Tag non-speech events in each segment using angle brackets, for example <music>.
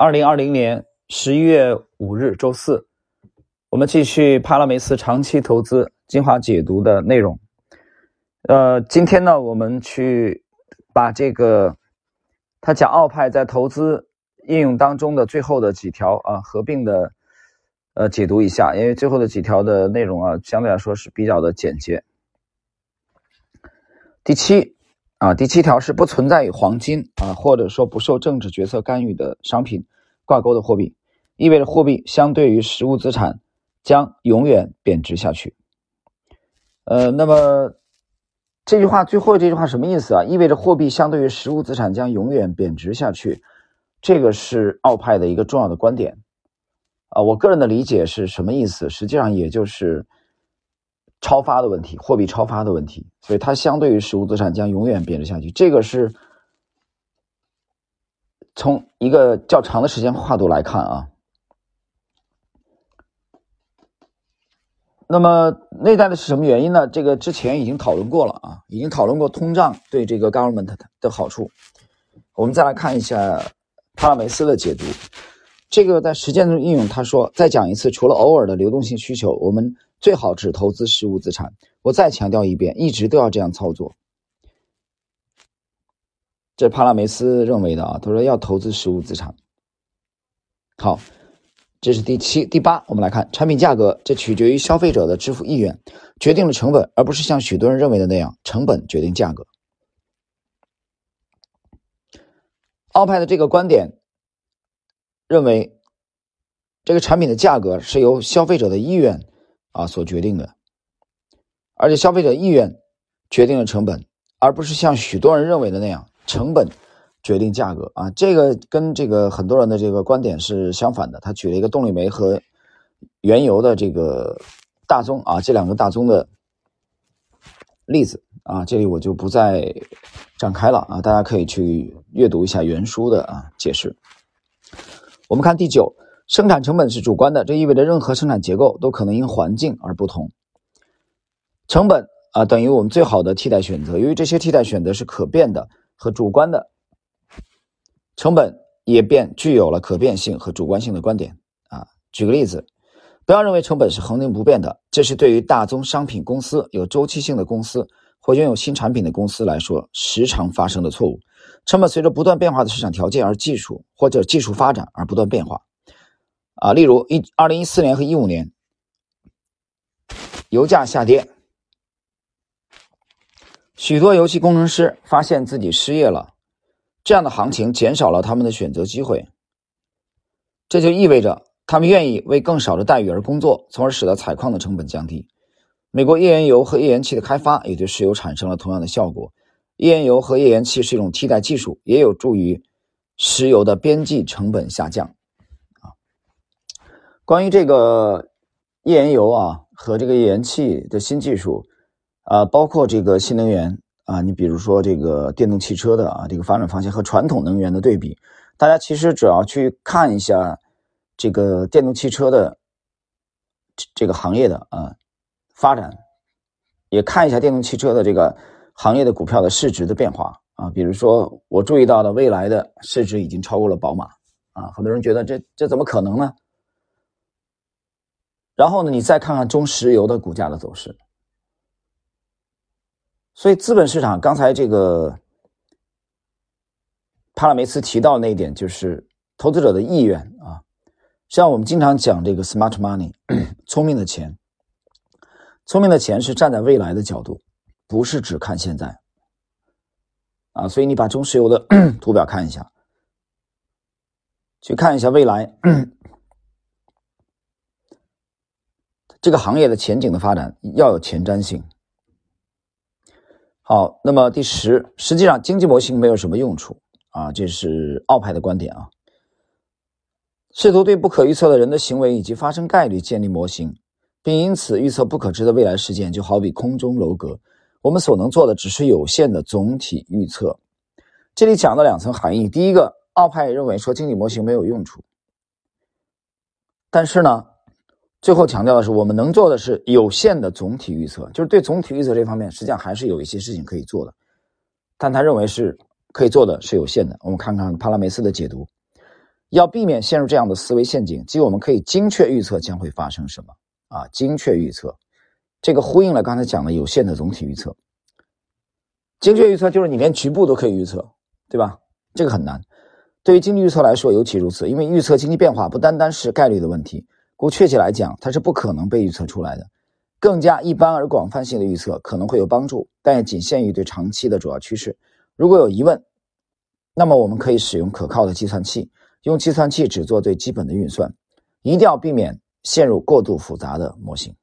二零二零年十一月五日周四，我们继续帕拉梅斯长期投资精华解读的内容。呃，今天呢，我们去把这个他讲奥派在投资应用当中的最后的几条啊合并的呃解读一下，因为最后的几条的内容啊相对来说是比较的简洁。第七。啊，第七条是不存在于黄金啊，或者说不受政治决策干预的商品挂钩的货币，意味着货币相对于实物资产将永远贬值下去。呃，那么这句话最后这句话什么意思啊？意味着货币相对于实物资产将永远贬值下去，这个是奥派的一个重要的观点啊。我个人的理解是什么意思？实际上也就是。超发的问题，货币超发的问题，所以它相对于实物资产将永远贬值下去。这个是从一个较长的时间跨度来看啊。那么内在的是什么原因呢？这个之前已经讨论过了啊，已经讨论过通胀对这个 government 的好处。我们再来看一下帕拉梅斯的解读。这个在实践中应用，他说：再讲一次，除了偶尔的流动性需求，我们。最好只投资实物资产。我再强调一遍，一直都要这样操作。这是帕拉梅斯认为的啊，他说要投资实物资产。好，这是第七、第八。我们来看产品价格，这取决于消费者的支付意愿，决定了成本，而不是像许多人认为的那样，成本决定价格。奥派的这个观点认为，这个产品的价格是由消费者的意愿。啊，所决定的，而且消费者意愿决定了成本，而不是像许多人认为的那样，成本决定价格啊。这个跟这个很多人的这个观点是相反的。他举了一个动力煤和原油的这个大宗啊，这两个大宗的例子啊，这里我就不再展开了啊，大家可以去阅读一下原书的啊解释。我们看第九。生产成本是主观的，这意味着任何生产结构都可能因环境而不同。成本啊等于我们最好的替代选择，由于这些替代选择是可变的和主观的，成本也便具有了可变性和主观性的观点啊。举个例子，不要认为成本是恒定不变的，这是对于大宗商品公司、有周期性的公司或拥有新产品的公司来说时常发生的错误。成本随着不断变化的市场条件而技术或者技术发展而不断变化。啊，例如一二零一四年和一五年，油价下跌，许多油气工程师发现自己失业了，这样的行情减少了他们的选择机会，这就意味着他们愿意为更少的待遇而工作，从而使得采矿的成本降低。美国页岩油和页岩气的开发也对石油产生了同样的效果。页岩油和页岩气是一种替代技术，也有助于石油的边际成本下降。啊关于这个页岩油啊和这个页岩气的新技术，啊，包括这个新能源啊，你比如说这个电动汽车的啊这个发展方向和传统能源的对比，大家其实只要去看一下这个电动汽车的这个行业的啊发展，也看一下电动汽车的这个行业的股票的市值的变化啊，比如说我注意到的未来的市值已经超过了宝马啊，很多人觉得这这怎么可能呢？然后呢，你再看看中石油的股价的走势。所以，资本市场刚才这个帕拉梅斯提到那一点，就是投资者的意愿啊。像我们经常讲这个 “smart money”，<clears throat> 聪明的钱，聪明的钱是站在未来的角度，不是只看现在啊。所以，你把中石油的 <clears throat> 图表看一下，去看一下未来。这个行业的前景的发展要有前瞻性。好，那么第十，实际上经济模型没有什么用处啊，这是奥派的观点啊。试图对不可预测的人的行为以及发生概率建立模型，并因此预测不可知的未来事件，就好比空中楼阁。我们所能做的只是有限的总体预测。这里讲了两层含义：第一个，奥派认为说经济模型没有用处，但是呢。最后强调的是，我们能做的是有限的总体预测，就是对总体预测这方面，实际上还是有一些事情可以做的，但他认为是可以做的是有限的。我们看看帕拉梅斯的解读：要避免陷入这样的思维陷阱，即我们可以精确预测将会发生什么啊？精确预测，这个呼应了刚才讲的有限的总体预测。精确预测就是你连局部都可以预测，对吧？这个很难。对于经济预测来说尤其如此，因为预测经济变化不单单是概率的问题，故确切来讲，它是不可能被预测出来的。更加一般而广泛性的预测可能会有帮助，但也仅限于对长期的主要趋势。如果有疑问，那么我们可以使用可靠的计算器，用计算器只做最基本的运算，一定要避免陷入过度复杂的模型。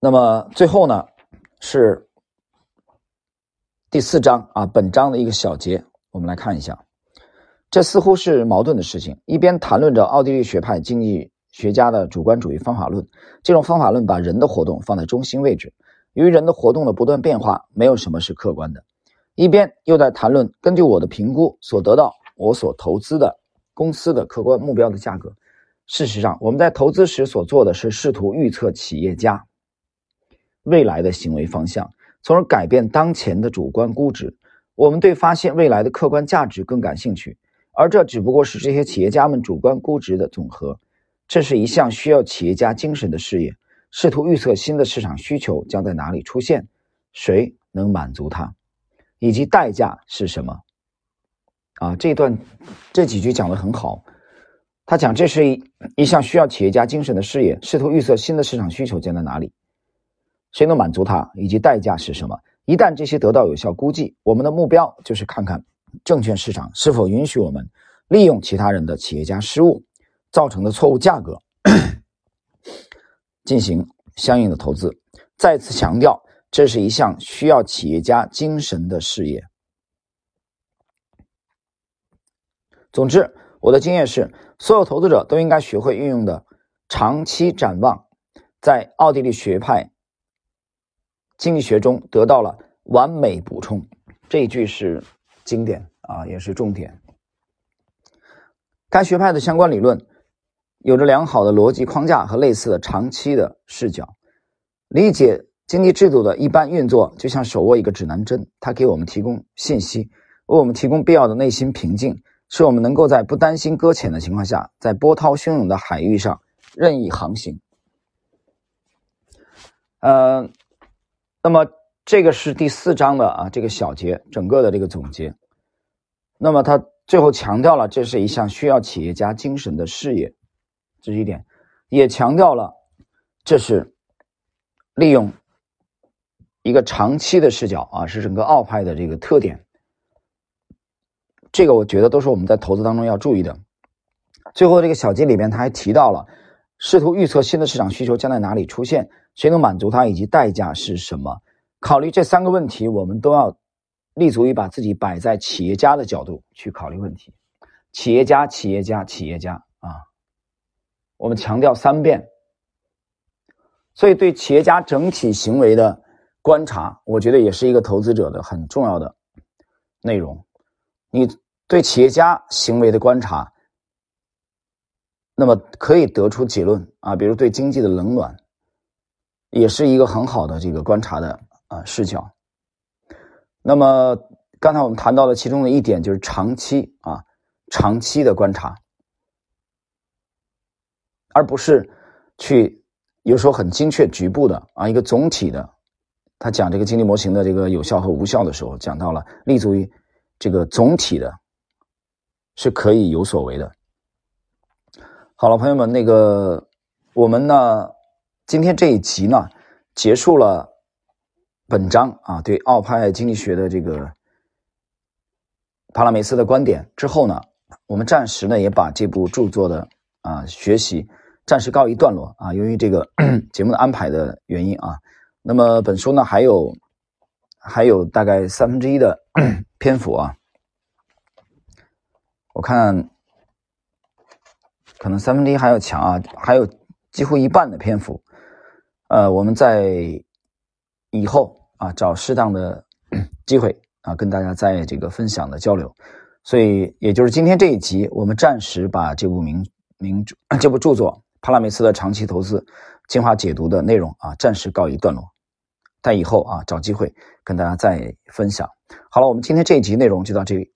那么最后呢，是第四章啊，本章的一个小节，我们来看一下。这似乎是矛盾的事情，一边谈论着奥地利学派经济学家的主观主义方法论，这种方法论把人的活动放在中心位置。由于人的活动的不断变化，没有什么是客观的。一边又在谈论根据我的评估所得到我所投资的公司的客观目标的价格。事实上，我们在投资时所做的是试图预测企业家未来的行为方向，从而改变当前的主观估值。我们对发现未来的客观价值更感兴趣，而这只不过是这些企业家们主观估值的总和。这是一项需要企业家精神的事业。试图预测新的市场需求将在哪里出现，谁能满足它，以及代价是什么？啊，这段这几句讲的很好。他讲这是一一项需要企业家精神的事业，试图预测新的市场需求将在哪里，谁能满足它，以及代价是什么？一旦这些得到有效估计，我们的目标就是看看证券市场是否允许我们利用其他人的企业家失误造成的错误价格。进行相应的投资。再次强调，这是一项需要企业家精神的事业。总之，我的经验是，所有投资者都应该学会运用的长期展望，在奥地利学派经济学中得到了完美补充。这一句是经典啊，也是重点。该学派的相关理论。有着良好的逻辑框架和类似的长期的视角，理解经济制度的一般运作，就像手握一个指南针，它给我们提供信息，为我们提供必要的内心平静，使我们能够在不担心搁浅的情况下，在波涛汹涌的海域上任意航行。呃，那么这个是第四章的啊这个小节整个的这个总结。那么他最后强调了，这是一项需要企业家精神的事业。这是一点，也强调了，这是利用一个长期的视角啊，是整个奥派的这个特点。这个我觉得都是我们在投资当中要注意的。最后这个小节里面，他还提到了试图预测新的市场需求将在哪里出现，谁能满足它，以及代价是什么。考虑这三个问题，我们都要立足于把自己摆在企业家的角度去考虑问题。企业家，企业家，企业家啊。我们强调三遍，所以对企业家整体行为的观察，我觉得也是一个投资者的很重要的内容。你对企业家行为的观察，那么可以得出结论啊，比如对经济的冷暖，也是一个很好的这个观察的啊视角。那么刚才我们谈到的其中的一点就是长期啊，长期的观察。而不是去有时候很精确局部的啊一个总体的，他讲这个经济模型的这个有效和无效的时候，讲到了立足于这个总体的，是可以有所为的。好了，朋友们，那个我们呢今天这一集呢结束了本章啊对奥派经济学的这个帕拉梅斯的观点之后呢，我们暂时呢也把这部著作的啊学习。暂时告一段落啊，由于这个 <clears throat> 节目的安排的原因啊，那么本书呢还有还有大概三分之一的 <clears throat> 篇幅啊，我看可能三分之一还要强啊，还有几乎一半的篇幅，呃，我们在以后啊找适当的机会啊跟大家在这个分享的交流，所以也就是今天这一集，我们暂时把这部名名著 <coughs> 这部著作。帕拉梅斯的长期投资精华解读的内容啊，暂时告一段落，但以后啊找机会跟大家再分享。好了，我们今天这一集内容就到这里。